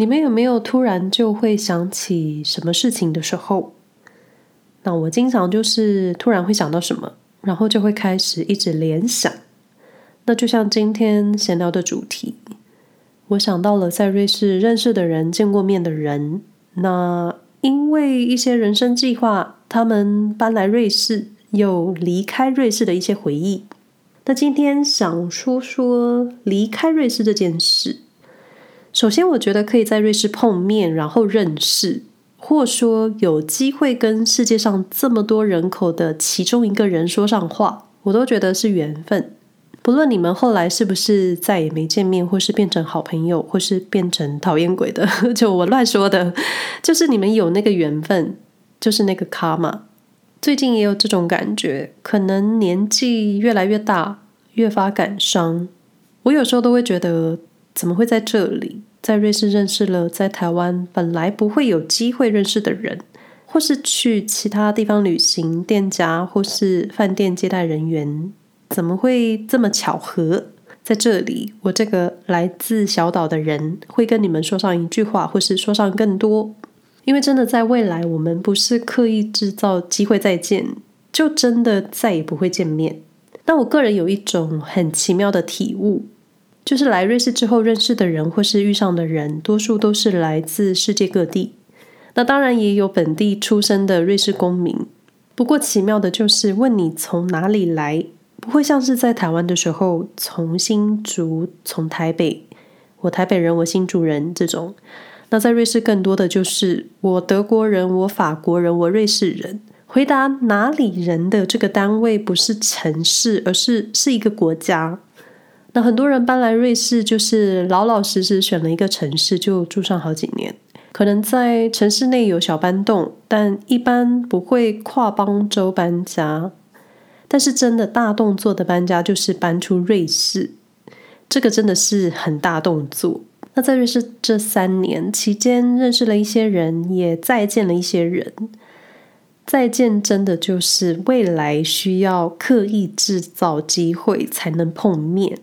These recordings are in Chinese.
你们有没有突然就会想起什么事情的时候？那我经常就是突然会想到什么，然后就会开始一直联想。那就像今天闲聊的主题，我想到了在瑞士认识的人、见过面的人。那因为一些人生计划，他们搬来瑞士，又离开瑞士的一些回忆。那今天想说说离开瑞士这件事。首先，我觉得可以在瑞士碰面，然后认识，或说有机会跟世界上这么多人口的其中一个人说上话，我都觉得是缘分。不论你们后来是不是再也没见面，或是变成好朋友，或是变成讨厌鬼的，就我乱说的，就是你们有那个缘分，就是那个卡嘛。最近也有这种感觉，可能年纪越来越大，越发感伤。我有时候都会觉得，怎么会在这里？在瑞士认识了在台湾本来不会有机会认识的人，或是去其他地方旅行，店家或是饭店接待人员，怎么会这么巧合？在这里，我这个来自小岛的人会跟你们说上一句话，或是说上更多，因为真的在未来，我们不是刻意制造机会再见，就真的再也不会见面。但我个人有一种很奇妙的体悟。就是来瑞士之后认识的人，或是遇上的人，多数都是来自世界各地。那当然也有本地出生的瑞士公民。不过奇妙的就是，问你从哪里来，不会像是在台湾的时候，从新竹、从台北，我台北人，我新竹人这种。那在瑞士更多的就是我德国人，我法国人，我瑞士人。回答哪里人的这个单位不是城市，而是是一个国家。很多人搬来瑞士，就是老老实实选了一个城市就住上好几年。可能在城市内有小搬动，但一般不会跨邦州搬家。但是真的大动作的搬家，就是搬出瑞士，这个真的是很大动作。那在瑞士这三年期间，认识了一些人，也再见了一些人。再见，真的就是未来需要刻意制造机会才能碰面。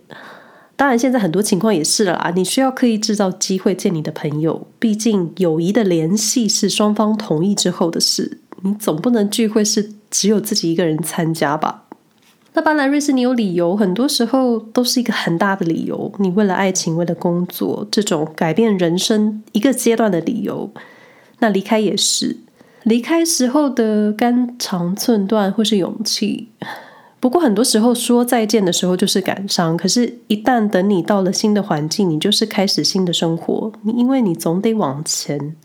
当然，现在很多情况也是啦，你需要刻意制造机会见你的朋友，毕竟友谊的联系是双方同意之后的事。你总不能聚会是只有自己一个人参加吧？那搬来瑞士，你有理由，很多时候都是一个很大的理由。你为了爱情，为了工作，这种改变人生一个阶段的理由。那离开也是。离开时候的肝肠寸断或是勇气，不过很多时候说再见的时候就是感伤。可是，一旦等你到了新的环境，你就是开始新的生活。你因为你总得往前。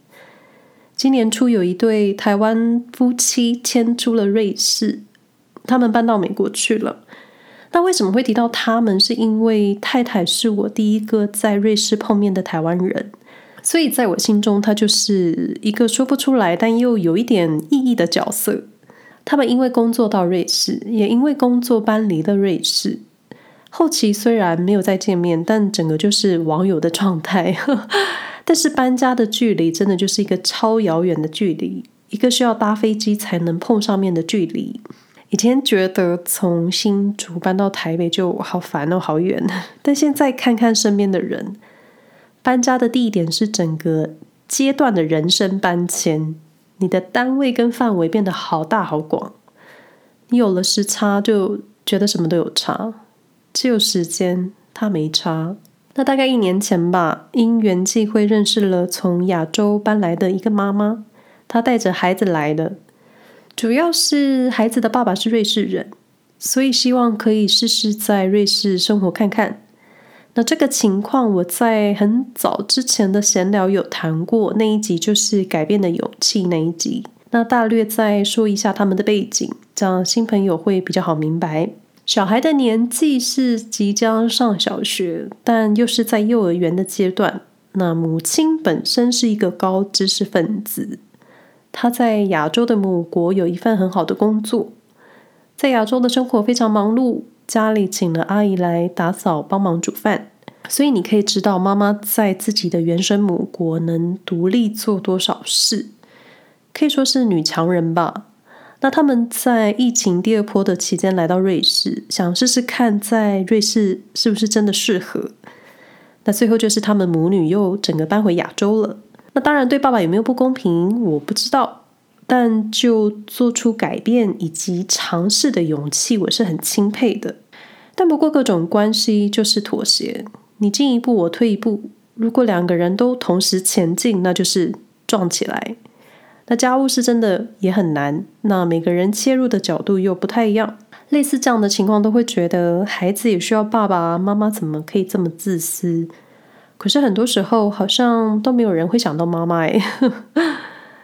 今年初有一对台湾夫妻迁出了瑞士，他们搬到美国去了。那为什么会提到他们？是因为太太是我第一个在瑞士碰面的台湾人。所以，在我心中，他就是一个说不出来，但又有一点意义的角色。他们因为工作到瑞士，也因为工作搬离了瑞士。后期虽然没有再见面，但整个就是网友的状态。但是搬家的距离真的就是一个超遥远的距离，一个需要搭飞机才能碰上面的距离。以前觉得从新竹搬到台北就好烦哦，好远。但现在看看身边的人。搬家的地点是整个阶段的人生搬迁，你的单位跟范围变得好大好广。你有了时差，就觉得什么都有差；只有时间，它没差。那大概一年前吧，因缘际会认识了从亚洲搬来的一个妈妈，她带着孩子来的，主要是孩子的爸爸是瑞士人，所以希望可以试试在瑞士生活看看。那这个情况，我在很早之前的闲聊有谈过，那一集就是改变的勇气那一集。那大略再说一下他们的背景，这样新朋友会比较好明白。小孩的年纪是即将上小学，但又是在幼儿园的阶段。那母亲本身是一个高知识分子，她在亚洲的母国有一份很好的工作，在亚洲的生活非常忙碌。家里请了阿姨来打扫、帮忙煮饭，所以你可以知道妈妈在自己的原生母国能独立做多少事，可以说是女强人吧。那他们在疫情第二波的期间来到瑞士，想试试看在瑞士是不是真的适合。那最后就是他们母女又整个搬回亚洲了。那当然对爸爸有没有不公平，我不知道。但就做出改变以及尝试的勇气，我是很钦佩的。但不过各种关系就是妥协，你进一步我退一步。如果两个人都同时前进，那就是撞起来。那家务事真的也很难。那每个人切入的角度又不太一样，类似这样的情况都会觉得孩子也需要爸爸妈妈，怎么可以这么自私？可是很多时候好像都没有人会想到妈妈哎。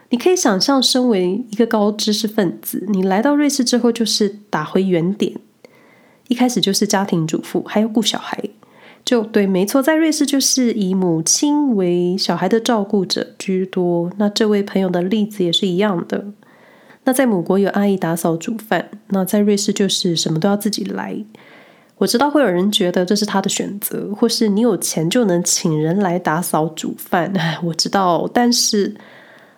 你可以想象，身为一个高知识分子，你来到瑞士之后就是打回原点，一开始就是家庭主妇，还要顾小孩。就对，没错，在瑞士就是以母亲为小孩的照顾者居多。那这位朋友的例子也是一样的。那在母国有阿姨打扫煮饭，那在瑞士就是什么都要自己来。我知道会有人觉得这是他的选择，或是你有钱就能请人来打扫煮饭。我知道，但是。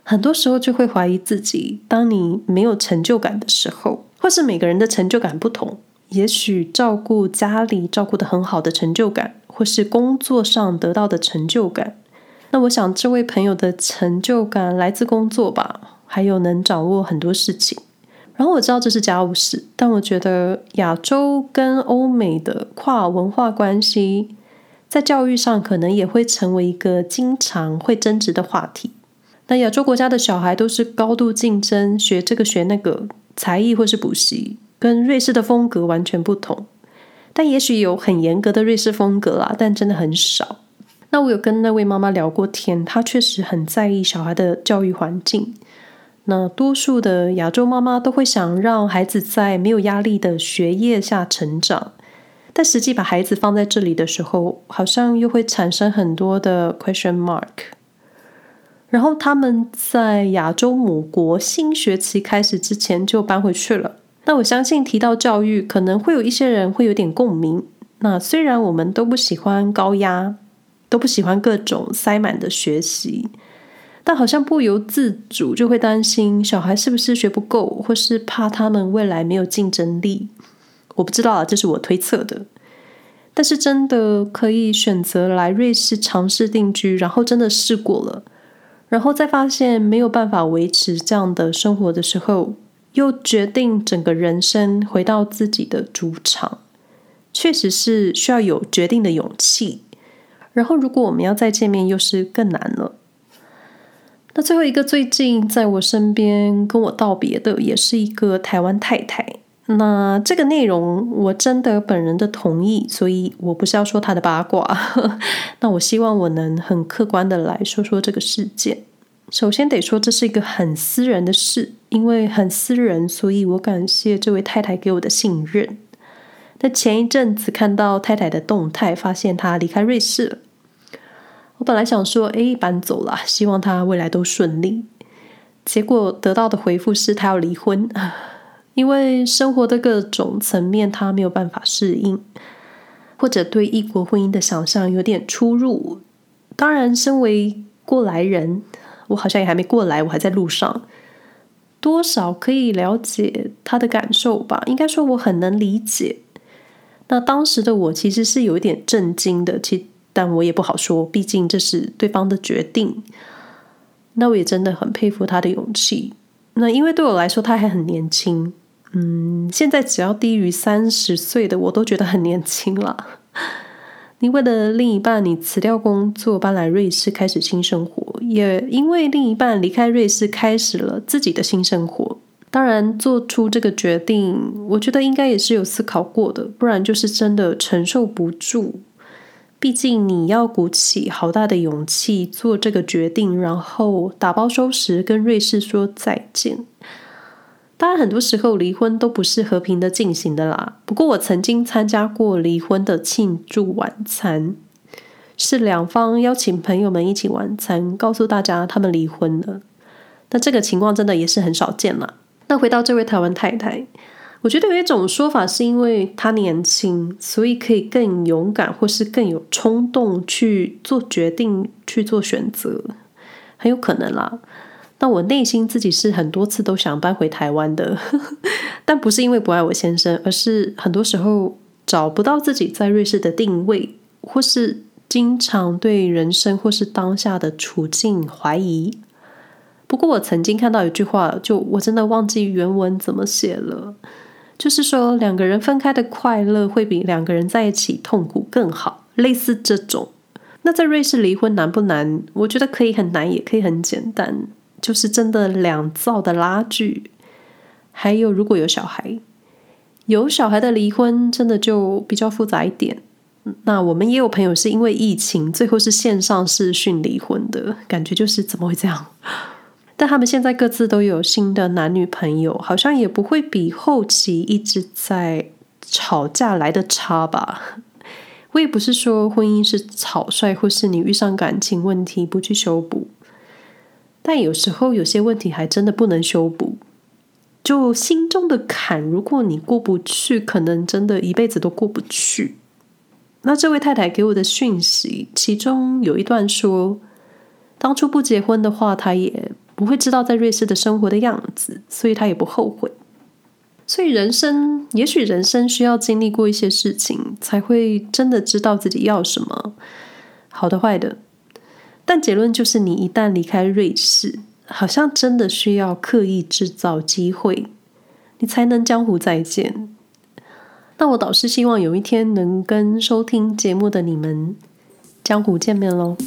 很多时候就会怀疑自己，当你没有成就感的时候，或是每个人的成就感不同，也许照顾家里照顾得很好的成就感，或是工作上得到的成就感，那我想这位朋友的成就感来自工作吧，还有能掌握很多事情。然后我知道这是家务事，但我觉得亚洲跟欧美的跨文化关系，在教育上可能也会成为一个经常会争执的话题。那亚洲国家的小孩都是高度竞争，学这个学那个才艺或是补习，跟瑞士的风格完全不同。但也许有很严格的瑞士风格啦，但真的很少。那我有跟那位妈妈聊过天，她确实很在意小孩的教育环境。那多数的亚洲妈妈都会想让孩子在没有压力的学业下成长，但实际把孩子放在这里的时候，好像又会产生很多的 question mark。然后他们在亚洲母国新学期开始之前就搬回去了。那我相信提到教育，可能会有一些人会有点共鸣。那虽然我们都不喜欢高压，都不喜欢各种塞满的学习，但好像不由自主就会担心小孩是不是学不够，或是怕他们未来没有竞争力。我不知道啊，这是我推测的。但是真的可以选择来瑞士尝试定居，然后真的试过了。然后再发现没有办法维持这样的生活的时候，又决定整个人生回到自己的主场，确实是需要有决定的勇气。然后如果我们要再见面，又是更难了。那最后一个最近在我身边跟我道别的，也是一个台湾太太。那这个内容我征得本人的同意，所以我不是要说他的八卦。那我希望我能很客观的来说说这个事件。首先得说这是一个很私人的事，因为很私人，所以我感谢这位太太给我的信任。那前一阵子看到太太的动态，发现她离开瑞士了。我本来想说，哎，搬走了，希望她未来都顺利。结果得到的回复是她要离婚。因为生活的各种层面，他没有办法适应，或者对异国婚姻的想象有点出入。当然，身为过来人，我好像也还没过来，我还在路上，多少可以了解他的感受吧。应该说，我很能理解。那当时的我其实是有一点震惊的，其但我也不好说，毕竟这是对方的决定。那我也真的很佩服他的勇气。那因为对我来说，他还很年轻。嗯，现在只要低于三十岁的我都觉得很年轻了。你为了另一半，你辞掉工作，搬来瑞士开始新生活，也因为另一半离开瑞士，开始了自己的新生活。当然，做出这个决定，我觉得应该也是有思考过的，不然就是真的承受不住。毕竟你要鼓起好大的勇气做这个决定，然后打包收拾，跟瑞士说再见。当然，很多时候离婚都不是和平的进行的啦。不过，我曾经参加过离婚的庆祝晚餐，是两方邀请朋友们一起晚餐，告诉大家他们离婚了。那这个情况真的也是很少见啦。那回到这位台湾太太，我觉得有一种说法是因为她年轻，所以可以更勇敢，或是更有冲动去做决定、去做选择，很有可能啦。那我内心自己是很多次都想搬回台湾的，但不是因为不爱我先生，而是很多时候找不到自己在瑞士的定位，或是经常对人生或是当下的处境怀疑。不过我曾经看到一句话，就我真的忘记原文怎么写了，就是说两个人分开的快乐会比两个人在一起痛苦更好，类似这种。那在瑞士离婚难不难？我觉得可以很难，也可以很简单，就是真的两造的拉锯。还有如果有小孩，有小孩的离婚真的就比较复杂一点。那我们也有朋友是因为疫情，最后是线上视讯离婚的，感觉就是怎么会这样？但他们现在各自都有新的男女朋友，好像也不会比后期一直在吵架来的差吧。我也不是说婚姻是草率，或是你遇上感情问题不去修补，但有时候有些问题还真的不能修补。就心中的坎，如果你过不去，可能真的一辈子都过不去。那这位太太给我的讯息，其中有一段说，当初不结婚的话，她也。不会知道在瑞士的生活的样子，所以他也不后悔。所以人生，也许人生需要经历过一些事情，才会真的知道自己要什么，好的坏的。但结论就是，你一旦离开瑞士，好像真的需要刻意制造机会，你才能江湖再见。那我倒是希望有一天能跟收听节目的你们江湖见面喽。